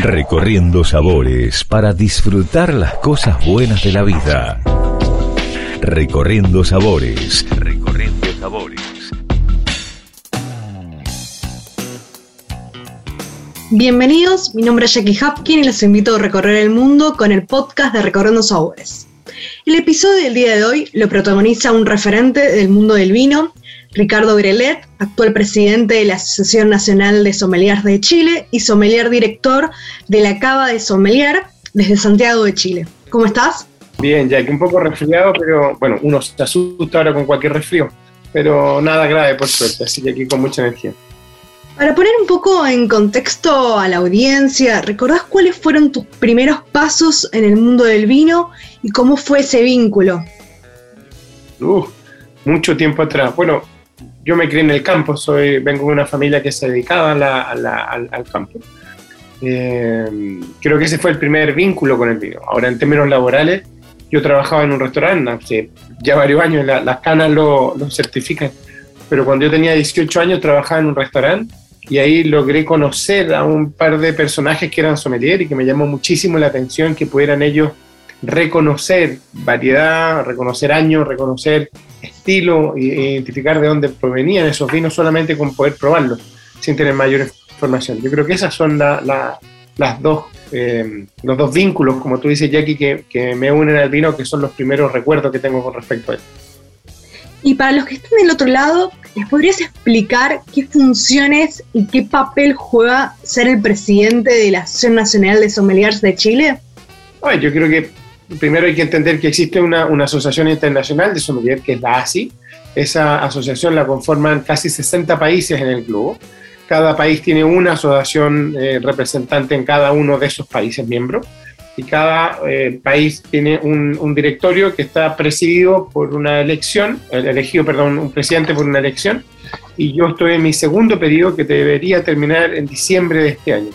Recorriendo sabores para disfrutar las cosas buenas de la vida. Recorriendo sabores. Recorriendo sabores. Bienvenidos, mi nombre es Jackie Hapkin y los invito a recorrer el mundo con el podcast de Recorriendo Sabores. El episodio del día de hoy lo protagoniza un referente del mundo del vino, Ricardo Grelet, actual presidente de la Asociación Nacional de Sommeliers de Chile y sommelier director de la Cava de Sommelier desde Santiago de Chile. ¿Cómo estás? Bien, ya que un poco resfriado, pero bueno, uno se asusta ahora con cualquier resfrío, pero nada grave por suerte, así que aquí con mucha energía. Para poner un poco en contexto a la audiencia, ¿recordás cuáles fueron tus primeros pasos en el mundo del vino y cómo fue ese vínculo? Uh, mucho tiempo atrás. Bueno, yo me crié en el campo, soy, vengo de una familia que se dedicaba al, campo. Eh, creo que ese fue el primer vínculo con el vino. Ahora, en términos laborales, yo trabajaba en un restaurante hace ya varios años, las canas lo, lo certifican, pero cuando yo tenía 18 años trabajaba en un restaurante y ahí logré conocer a un par de personajes que eran sommelier y que me llamó muchísimo la atención que pudieran ellos reconocer variedad, reconocer años, reconocer estilo e identificar de dónde provenían esos vinos solamente con poder probarlos, sin tener mayor información. Yo creo que esas son las dos, eh, los dos vínculos, como tú dices, Jackie, que, que me unen al vino, que son los primeros recuerdos que tengo con respecto a él. Y para los que están del otro lado, ¿les podrías explicar qué funciones y qué papel juega ser el presidente de la Asociación Nacional de Sommeliers de Chile? yo creo que primero hay que entender que existe una, asociación internacional de sommeliers, que es la ASI. Esa asociación la conforman casi 60 países en el globo. Cada país tiene una asociación eh, representante en cada uno de esos países miembros y cada eh, país tiene un, directorio que está presidido por una elección, elegido, perdón, un presidente por una elección, y yo estoy en mi segundo periodo que debería terminar en diciembre de este año.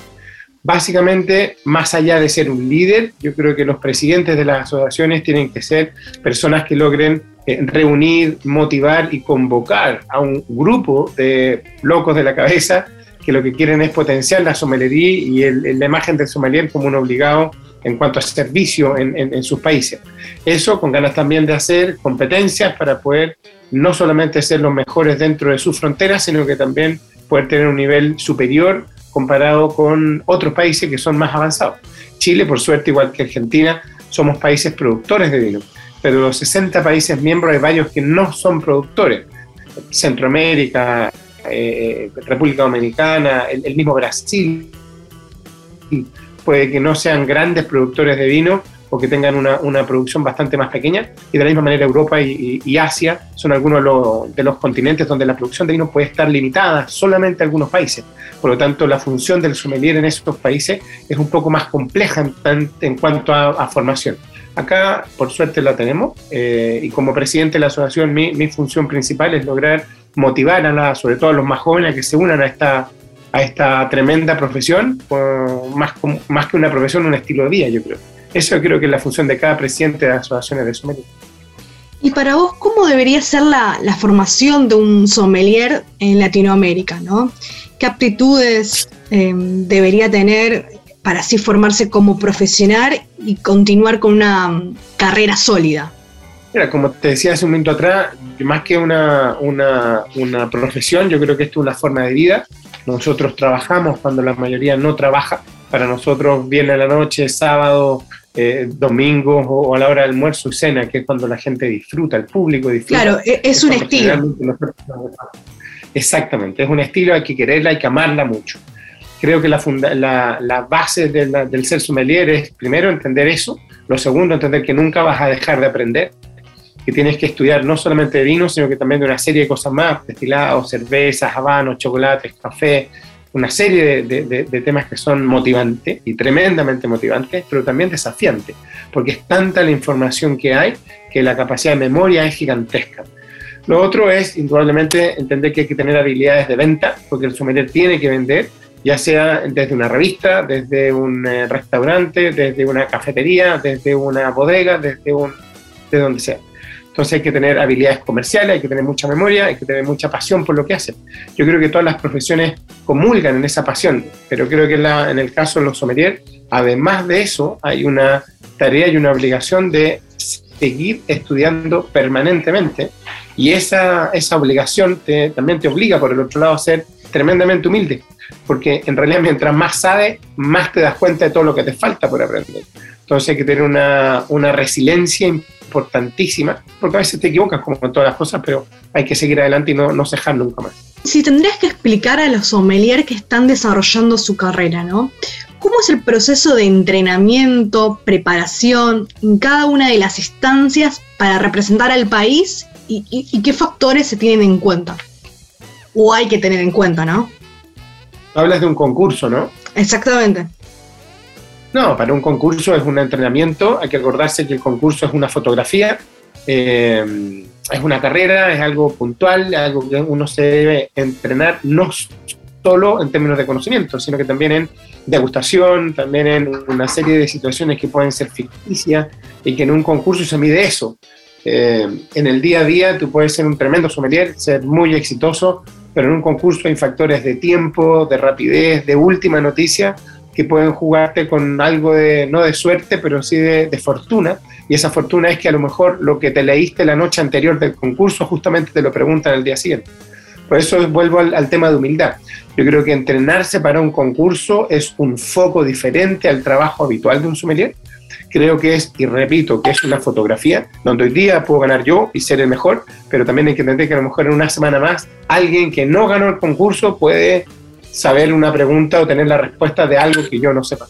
Básicamente, más allá de ser un líder, yo creo que los presidentes de las asociaciones tienen que ser personas que logren eh, reunir, motivar y convocar a un grupo de locos de la cabeza que lo que quieren es potenciar la sommelería y la imagen del sommelier como un obligado en cuanto a servicio en, sus países. Eso con ganas también de hacer competencias para poder no solamente ser los mejores dentro de sus fronteras, sino que también poder tener un nivel superior comparado con otros países que son más avanzados. Chile, por suerte, igual que Argentina, somos países productores de vino, pero los 60 países miembros hay varios que no son productores. Centroamérica, eh, República Dominicana, el, el mismo Brasil puede que no sean grandes productores de vino o que tengan una, una producción bastante más pequeña. Y de la misma manera Europa y, Asia son algunos de los, continentes donde la producción de vino puede estar limitada solamente a algunos países. Por lo tanto, la función del sommelier en esos países es un poco más compleja en, en cuanto a, formación. Acá, por suerte, la tenemos eh, y como presidente de la asociación, mi, mi función principal es lograr motivar a la, sobre todo a los más jóvenes a que se unan a esta, a esta tremenda profesión, más, más que una profesión, un estilo de vida, yo creo. Eso creo que es la función de cada presidente de las asociaciones de sommelier. Y para vos, ¿cómo debería ser la, formación de un sommelier en Latinoamérica? ¿no? ¿Qué aptitudes em, debería tener para así formarse como profesional y continuar con una carrera sólida? Mira, como te decía hace un momento atrás, más que una, una, una profesión, yo creo que esto es una forma de vida nosotros trabajamos cuando la mayoría no trabaja. Para nosotros viene la noche, sábado, eh, domingo o a la hora del almuerzo y cena, que es cuando la gente disfruta, el público disfruta. Claro, e-, es, un estilo. Exactamente, es un estilo, hay que quererla, hay que amarla mucho. Creo que la, la, la base del ser sommelier es primero entender eso, lo segundo entender que nunca vas a dejar de aprender, que tienes que estudiar no solamente de vino, sino que también de una serie de cosas más, destilados, cervezas, habanos, chocolates, café, una serie de, temas que son motivantes y tremendamente motivantes, pero también desafiantes, porque es tanta la información que hay que la capacidad de memoria es gigantesca. Lo otro es, indudablemente, entender que hay que tener habilidades de venta, porque el sommelier tiene que vender, ya sea desde una revista, desde un eh, restaurante, desde una cafetería, desde una bodega, desde un, de donde sea. Entonces hay que tener habilidades comerciales, hay que tener mucha memoria, hay que tener mucha pasión por lo que hacen. Yo creo que todas las profesiones comulgan en esa pasión, pero creo que en, el caso de los sommeliers, además de eso, hay una tarea y una obligación de seguir estudiando permanentemente y esa, esa obligación también te obliga, por el otro lado, a ser tremendamente humilde, porque en realidad mientras más sabes, más te das cuenta de todo lo que te falta por aprender. Entonces hay que tener una, una resiliencia importantísima, porque a veces te equivocas como en todas las cosas, pero hay que seguir adelante y no, no cejar nunca más. Si tendrías que explicar a los sommeliers que están desarrollando su carrera, ¿no? ¿Cómo es el proceso de entrenamiento, preparación en cada una de las instancias para representar al país y, y qué factores se tienen en cuenta? O hay que tener en cuenta, ¿no? Hablas de un concurso, ¿no? Exactamente. No, para un concurso es un entrenamiento, hay que acordarse que el concurso es una fotografía, eh, es una carrera, es algo puntual, algo que uno se debe entrenar no solo en términos de conocimiento, sino que también en degustación, también en una serie de situaciones que pueden ser ficticias y que en un concurso se mide eso. Eh, en el día a día tú puedes ser un tremendo sommelier, ser muy exitoso, pero en un concurso hay factores de tiempo, de rapidez, de última noticia, que pueden jugarte con algo de, no de suerte, pero sí de, fortuna. Y esa fortuna es que a lo mejor lo que te leíste la noche anterior del concurso justamente te lo preguntan el día siguiente. Por eso vuelvo al, tema de humildad. Yo creo que entrenarse para un concurso es un foco diferente al trabajo habitual de un sommelier. Creo que es, y repito, que es una fotografía donde hoy día puedo ganar yo y ser el mejor, pero también hay que entender que a lo mejor en una semana más alguien que no ganó el concurso puede saber una pregunta o tener la respuesta de algo que yo no sepa.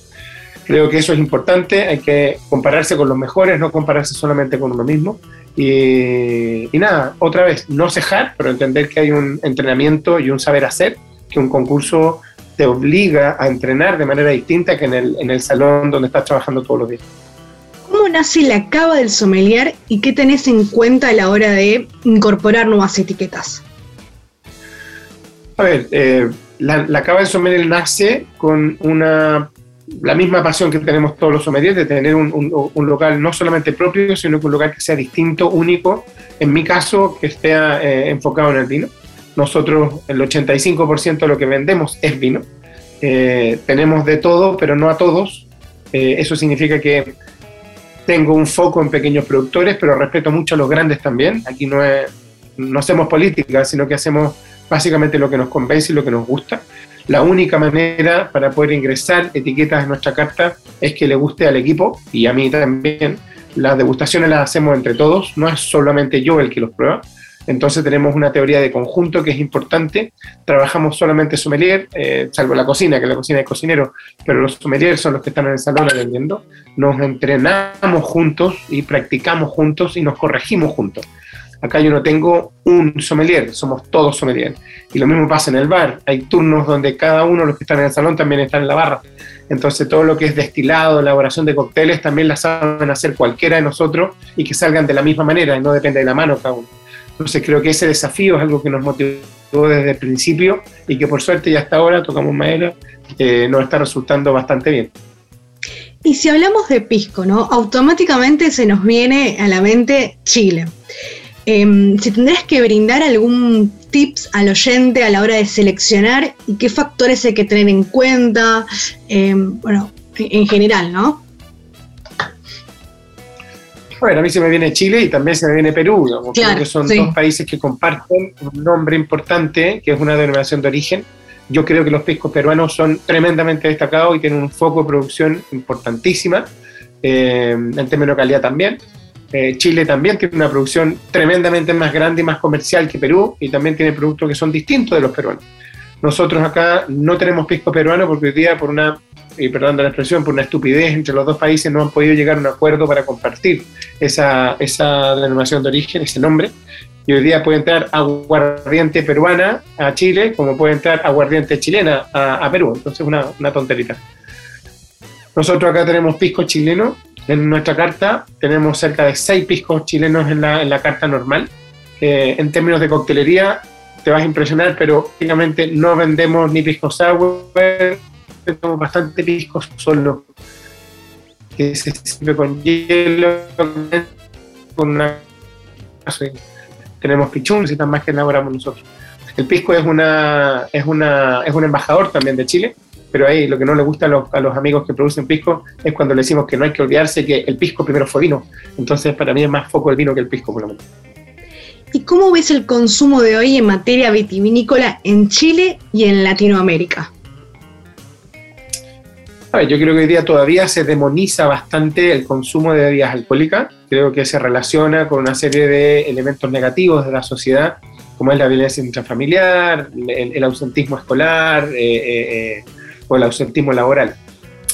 Creo que eso es importante, hay que compararse con los mejores, no compararse solamente con uno mismo. Y, nada, otra vez, no cejar, pero entender que hay un entrenamiento y un saber hacer, que un concurso te obliga a entrenar de manera distinta que en el, en el salón donde estás trabajando todos los días. ¿Cómo nace la cava del sommelier y qué tenés en cuenta a la hora de incorporar nuevas etiquetas? A ver, eh, la, la cava del sommelier nace con una, la misma pasión que tenemos todos los sommeliers de tener un, un, local no solamente propio, sino que un local que sea distinto, único, en mi caso, que esté eh, enfocado en el vino. Nosotros el 85% de lo que vendemos es vino. Eh, tenemos de todo, pero no a todos. Eh, eso significa que tengo un foco en pequeños productores, pero respeto mucho a los grandes también. Aquí no, es, no hacemos política, sino que hacemos básicamente lo que nos convence y lo que nos gusta. La única manera para poder ingresar etiquetas en nuestra carta es que le guste al equipo y a mí también. Las degustaciones las hacemos entre todos, no es solamente yo el que los prueba. Entonces tenemos una teoría de conjunto que es importante. Trabajamos solamente sommelier, eh, salvo la cocina, que la cocina es cocinero, pero los sommeliers son los que están en el salón atendiendo. Nos entrenamos juntos y practicamos juntos y nos corregimos juntos. Acá yo no tengo un sommelier, somos todos sommelier. Y lo mismo pasa en el bar. Hay turnos donde cada uno de los que están en el salón también están en la barra. Entonces todo lo que es destilado, elaboración de cócteles, también la saben hacer cualquiera de nosotros y que salgan de la misma manera y no depende de la mano cada uno. Entonces creo que ese desafío es algo que nos motivó desde el principio y que por suerte ya hasta ahora, tocamos madera, eh, nos está resultando bastante bien. Y si hablamos de pisco, ¿no? Automáticamente se nos viene a la mente Chile. Em, si tendrías que brindar algún tips al oyente a la hora de seleccionar y qué factores hay que tener en cuenta, em, bueno, en general, ¿no? Bueno, a mí se me viene Chile y también se me viene Perú, creo que son dos países que comparten un nombre importante, que es una denominación de origen. Yo creo que los piscos peruanos son tremendamente destacados y tienen un foco de producción importantísima, em, en términos de calidad también. Eh, Chile también tiene una producción tremendamente más grande y más comercial que Perú y también tiene productos que son distintos de los peruanos. Nosotros acá no tenemos pisco peruano porque hoy día, por una, y perdón la expresión, por una estupidez entre los dos países no han podido llegar a un acuerdo para compartir esa, esa denominación de origen, ese nombre. Y hoy día puede entrar aguardiente peruana a Chile como puede entrar aguardiente chilena a, Perú. Entonces, una, una tonterita. Nosotros acá tenemos pisco chileno en nuestra carta tenemos cerca de seis piscos chilenos en la, en la carta normal. en términos de coctelería te vas a impresionar, pero prácticamente no vendemos ni pisco sour, tenemos bastante piscos solo, que se sirve con hielo, con una tenemos pichún, tan más que elaboramos nosotros. El pisco es, una, es, una, es un embajador también de Chile, pero ahí lo que no le gusta a los, a los, amigos que producen pisco es cuando le decimos que no hay que olvidarse que el pisco primero fue vino. Entonces, para mí es más foco el vino que el pisco, por lo menos. ¿Y cómo ves el consumo de hoy en materia vitivinícola en Chile y en Latinoamérica? Yo creo que hoy día todavía se demoniza bastante el consumo de bebidas alcohólicas. Creo que se relaciona con una serie de elementos negativos de la sociedad, como es la violencia intrafamiliar, el, ausentismo escolar eh, eh, eh, o el ausentismo laboral.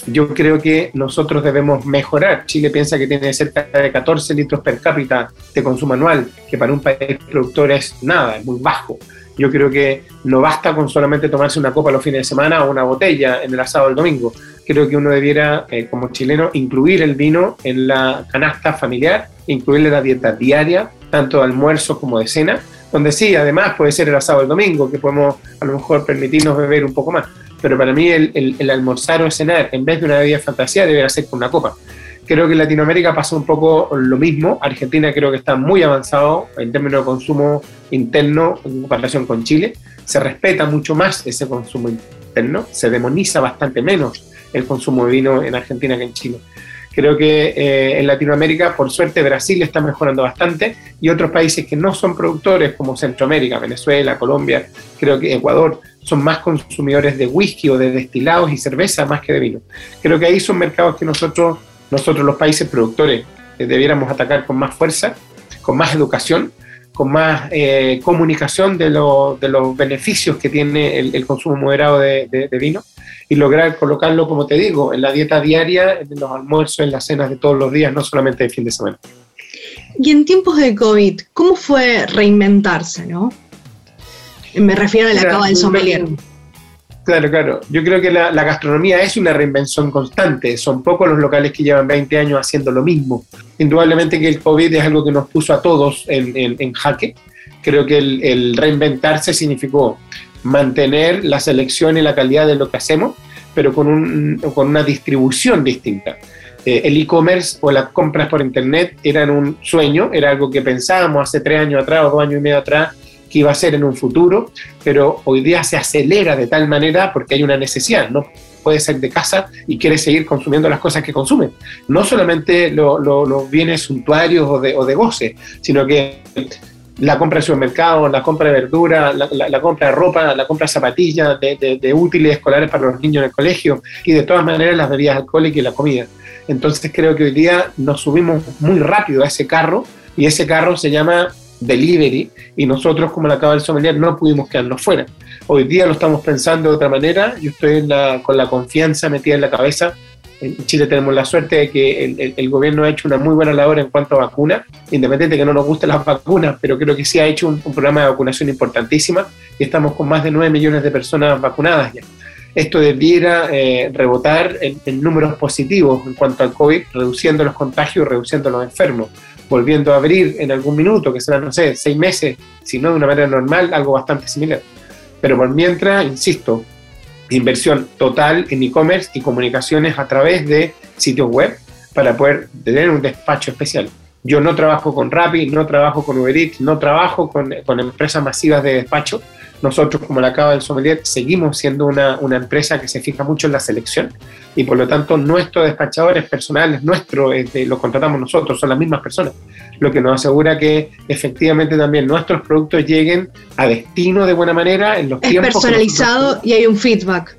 Yo creo que nosotros debemos mejorar. Chile piensa que tiene cerca de 14 litros per cápita de consumo anual, que para un país productor es nada, es muy bajo. Yo creo que no basta con solamente tomarse una copa los fines de semana o una botella en el asado el domingo. Creo que uno debiera, eh, como chileno, incluir el vino en la canasta familiar, incluirle la dieta diaria, tanto de almuerzo como de cena, donde sí, además puede ser el asado el domingo, que podemos a lo mejor permitirnos beber un poco más pero para mí el, almorzar o cenar, en vez de una bebida fantasía, debería ser con una copa. Creo que en Latinoamérica pasa un poco lo mismo. Argentina creo que está muy avanzado en términos de consumo interno en comparación con Chile. Se respeta mucho más ese consumo interno, se demoniza bastante menos el consumo de vino en Argentina que en Chile. Creo que eh, en Latinoamérica, por suerte, Brasil está mejorando bastante y otros países que no son productores, como Centroamérica, Venezuela, Colombia, creo que Ecuador, son más consumidores de whisky o de destilados y cerveza más que de vino. Creo que ahí son mercados que nosotros, nosotros los países productores, eh, debiéramos atacar con más fuerza, con más educación, con más eh, comunicación de, de, los beneficios que tiene el, consumo moderado de, de, vino y lograr colocarlo, como te digo, en la dieta diaria, en los almuerzos, en las cenas de todos los días, no solamente de fin de semana. Y en tiempos de COVID, ¿cómo fue reinventarse, no? Me refiero a la cava del sommelier. Claro, claro. Yo creo que la, gastronomía es una reinvención constante. Son pocos los locales que llevan 20 años haciendo lo mismo. Indudablemente que el COVID es algo que nos puso a todos en, jaque. Creo que el, reinventarse significó mantener la selección y la calidad de lo que hacemos, pero con, un, con una distribución distinta. Eh, el e-commerce o las compras por internet eran un sueño, era algo que pensábamos hace tres años atrás o dos años y medio atrás que iba a ser en un futuro, pero hoy día se acelera de tal manera porque hay una necesidad, no puede ser de casa y quiere seguir consumiendo las cosas que consume. No solamente los bienes suntuarios o de, o de goce, sino que la compra de supermercado, la compra de verdura, la, compra de ropa, la compra de zapatillas, de, útiles escolares para los niños en el colegio y de todas maneras las bebidas alcohólicas y la comida. Entonces creo que hoy día nos subimos muy rápido a ese carro y ese carro se llama delivery y nosotros como la Cava del Sommelier no pudimos quedarnos fuera. Hoy día lo estamos pensando de otra manera, yo estoy con la confianza metida en la cabeza. En Chile tenemos la suerte de que el, gobierno ha hecho una muy buena labor en cuanto a vacunas, independiente de que no nos gusten las vacunas, pero creo que sí ha hecho un, programa de vacunación importantísima y estamos con más de 9 millones de personas vacunadas ya. Esto debiera eh, rebotar en, en números positivos en cuanto al COVID, reduciendo los contagios, reduciendo los enfermos volviendo a abrir en algún minuto, que será, no sé, seis meses, si no de una manera normal, algo bastante similar. Pero por mientras, insisto, inversión total en e-commerce y comunicaciones a través de sitios web para poder tener un despacho especial. Yo no trabajo con Rappi, no trabajo con Uber Eats, no trabajo con, con empresas masivas de despacho, nosotros, como la Cava del Sommelier, seguimos siendo una, una, empresa que se fija mucho en la selección y por lo tanto nuestros despachadores personales, nuestros, este, los contratamos nosotros, son las mismas personas, lo que nos asegura que efectivamente también nuestros productos lleguen a destino de buena manera en los es tiempos. Es personalizado y hay un feedback.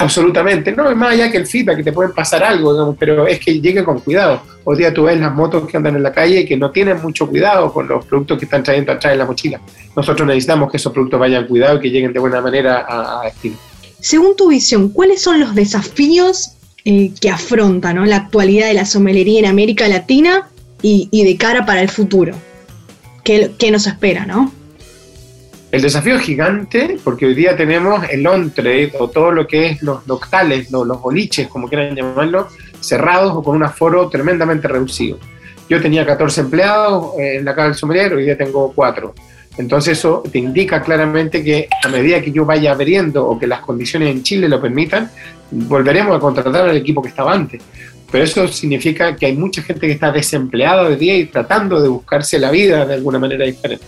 Absolutamente, no es más allá que el feedback, que te pueden pasar algo, pero es que llegue con cuidado. Hoy día tú ves las motos que andan en la calle y que no tienen mucho cuidado con los productos que están trayendo atrás en la mochila. Nosotros necesitamos que esos productos vayan cuidado y que lleguen de buena manera a, destino. Según tu visión, ¿cuáles son los desafíos eh, que afronta la actualidad de la somelería en América Latina y, de cara para el futuro? ¿Qué, qué nos espera, no? El desafío es gigante porque hoy día tenemos el on-trade o todo lo que es los locales, los, los boliches, como quieran llamarlo, cerrados o con un aforo tremendamente reducido. Yo tenía 14 empleados eh, en la casa del sommelier, hoy día tengo 4. Entonces eso te indica claramente que a medida que yo vaya abriendo o que las condiciones en Chile lo permitan, volveremos a contratar al equipo que estaba antes. Pero eso significa que hay mucha gente que está desempleada hoy día y tratando de buscarse la vida de alguna manera diferente.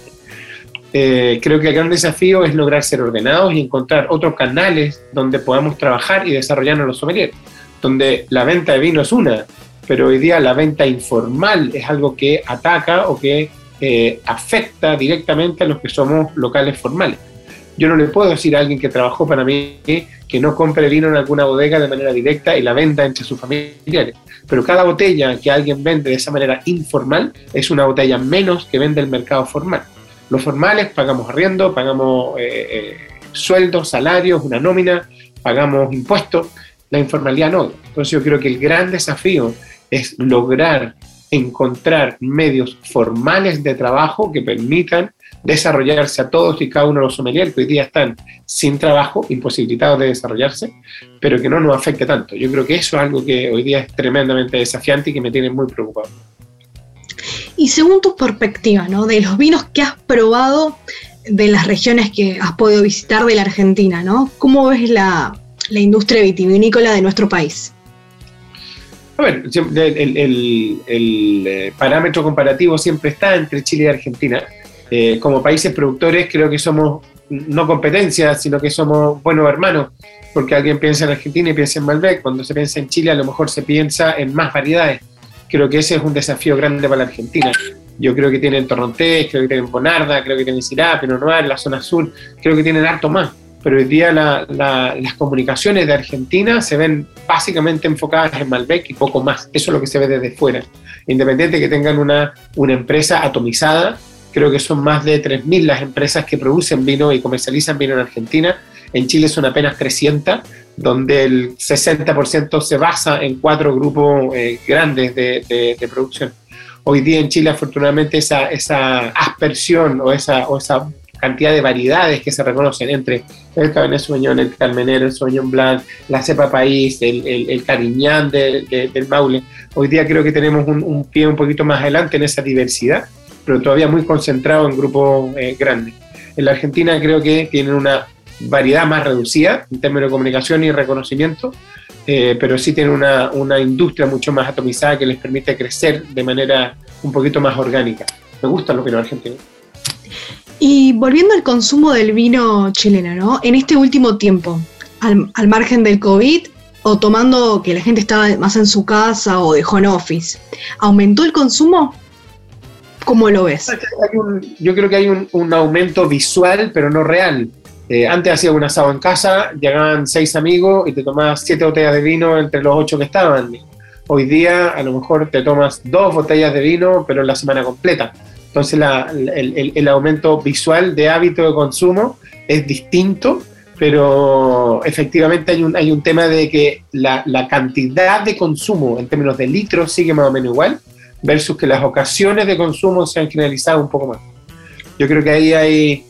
Eh, creo que el gran desafío es lograr ser ordenados y encontrar otros canales donde podamos trabajar y desarrollarnos los sommeliers, donde la venta de vino es una, pero hoy día la venta informal es algo que ataca o que eh, afecta directamente a los que somos locales formales. Yo no le puedo decir a alguien que trabajó para mí que no compre vino en alguna bodega de manera directa y la venda entre sus familiares. Pero cada botella que alguien vende de esa manera informal es una botella menos que vende el mercado formal. Los formales pagamos arriendo, pagamos eh, eh, sueldos, salarios, una nómina, pagamos impuestos. La informalidad no. Entonces yo creo que el gran desafío es lograr encontrar medios formales de trabajo que permitan desarrollarse a todos y cada uno de los sommeliers que hoy día están sin trabajo, imposibilitados de desarrollarse, pero que no nos afecte tanto. Yo creo que eso es algo que hoy día es tremendamente desafiante y que me tiene muy preocupado. Y según tu perspectiva, ¿no? De los vinos que has probado de las regiones que has podido visitar de la Argentina, ¿no? ¿Cómo ves la, la industria vitivinícola de nuestro país? A ver, el, el, eh, parámetro comparativo siempre está entre Chile y Argentina. Eh, como países productores creo que somos no competencia, sino que somos buenos hermanos, porque alguien piensa en Argentina y piensa en Malbec, cuando se piensa en Chile a lo mejor se piensa en más variedades. Creo que ese es un desafío grande para la Argentina. Yo creo que tienen Torrontés, creo que tienen Bonarda, creo que tienen Syrah, Pinot Noir, la zona sur, creo que tienen harto más pero hoy día las comunicaciones de Argentina se ven básicamente enfocadas en Malbec y poco más. Eso es lo que se ve desde fuera. Independiente de que tengan una, una empresa atomizada, creo que son más de 3.000 las empresas que producen vino y comercializan vino en Argentina. En Chile son apenas 300, donde el 60% se basa en cuatro grupos eh, grandes de, de, producción. Hoy día en Chile, afortunadamente, esa, esa aspersión o esa, o esa cantidad de variedades que se reconocen entre el Cabernet Sauvignon, el Carmenero, el Sauvignon Blanc, la cepa país, el, el, Cariñán del Maule. Hoy día creo que tenemos un, pie un poquito más adelante en esa diversidad, pero todavía muy concentrado en grupos eh, grandes. En la Argentina creo que tienen una variedad más reducida en términos de comunicación y reconocimiento, eh, pero sí tienen una, una industria mucho más atomizada que les permite crecer de manera un poquito más orgánica. Me gusta lo que no argentino. Y volviendo al consumo del vino chileno, ¿no? En este último tiempo, al, margen del COVID, o tomando que la gente estaba más en su casa o de home office, ¿aumentó el consumo? ¿Cómo lo ves? yo creo que hay un, aumento visual, pero no real. Eh, antes hacía un asado en casa, llegaban seis amigos y te tomabas siete botellas de vino entre los ocho que estaban. Hoy día a lo mejor te tomas dos botellas de vino, pero en la semana completa. Entonces el, aumento visual de hábito de consumo es distinto, pero efectivamente hay un, hay un tema de que la, cantidad de consumo en términos de litros sigue más o menos igual, versus que las ocasiones de consumo se han generalizado un poco más. Yo creo que ahí hay,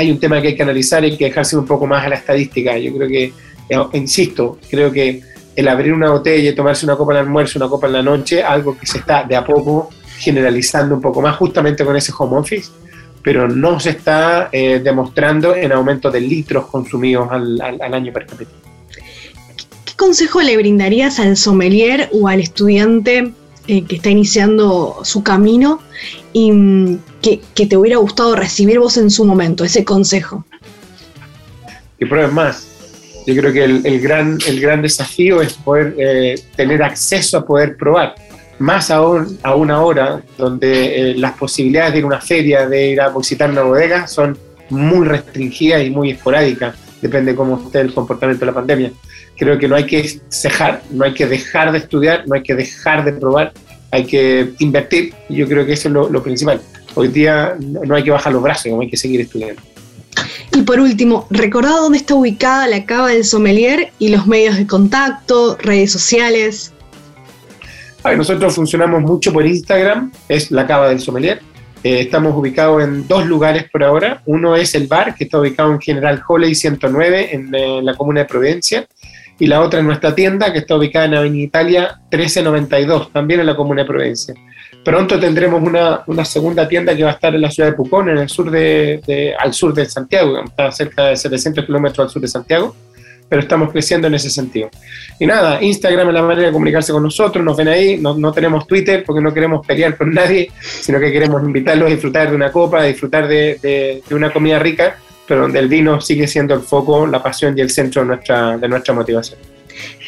hay un tema que hay que analizar y que dejarse un poco más a la estadística. Yo creo que, eh, insisto, creo que el abrir una botella tomarse una copa al almuerzo, una copa en la noche, algo que se está de a poco generalizando un poco más justamente con ese home office, pero no se está eh, demostrando en aumento de litros consumidos al, año per cápita. ¿Qué consejo le brindarías al sommelier o al estudiante eh, que está iniciando su camino y mm, que, te hubiera gustado recibir vos en su momento, ese consejo? Que pruebes más. Yo creo que el, gran, el gran desafío es poder eh, tener acceso a poder probar más aún a una hora donde eh, las posibilidades de ir a una feria, de ir a visitar una bodega, son muy restringidas y muy esporádicas, depende de cómo esté el comportamiento de la pandemia. Creo que no hay que cejar, no hay que dejar de estudiar, no hay que dejar de probar, hay que invertir, y yo creo que eso es lo, principal. Hoy día no hay que bajar los brazos, hay que seguir estudiando. Y por último, recordad dónde está ubicada la cava del sommelier y los medios de contacto, redes sociales nosotros funcionamos mucho por Instagram, es la Cava del Sommelier. Eh, estamos ubicados en dos lugares por ahora. Uno es el bar, que está ubicado en General Holley 109, en, en la comuna de Providencia. Y la otra es nuestra tienda, que está ubicada en Avenida Italia 1392, también en la comuna de Providencia. Pronto tendremos una, segunda tienda que va a estar en la ciudad de Pucón, en el sur de, al sur de Santiago, está cerca de 700 kilómetros al sur de Santiago, pero estamos creciendo en ese sentido. Y nada, Instagram es la manera de comunicarse con nosotros, nos ven ahí, no, tenemos Twitter porque no queremos pelear con nadie, sino que queremos invitarlos a disfrutar de una copa, a disfrutar de una comida rica, pero donde el vino sigue siendo el foco, la pasión y el centro de nuestra, de nuestra motivación.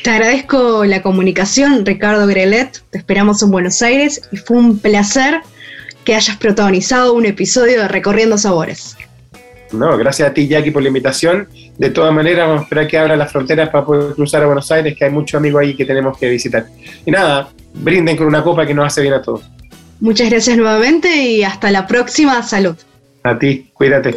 Te agradezco la comunicación, Ricardo Grelet. Te esperamos en Buenos Aires y fue un placer que hayas protagonizado un episodio de Recorriendo Sabores. No, gracias a ti, Jackie, por la invitación. De todas maneras, vamos a esperar que abra las fronteras para poder cruzar a Buenos Aires, que hay muchos amigos ahí que tenemos que visitar. Y nada, brinden con una copa que nos hace bien a todos. Muchas gracias nuevamente y hasta la próxima. Salud. A ti, cuídate.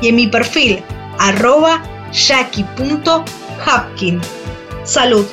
y en mi perfil arroba jackie.hapkin. Salud.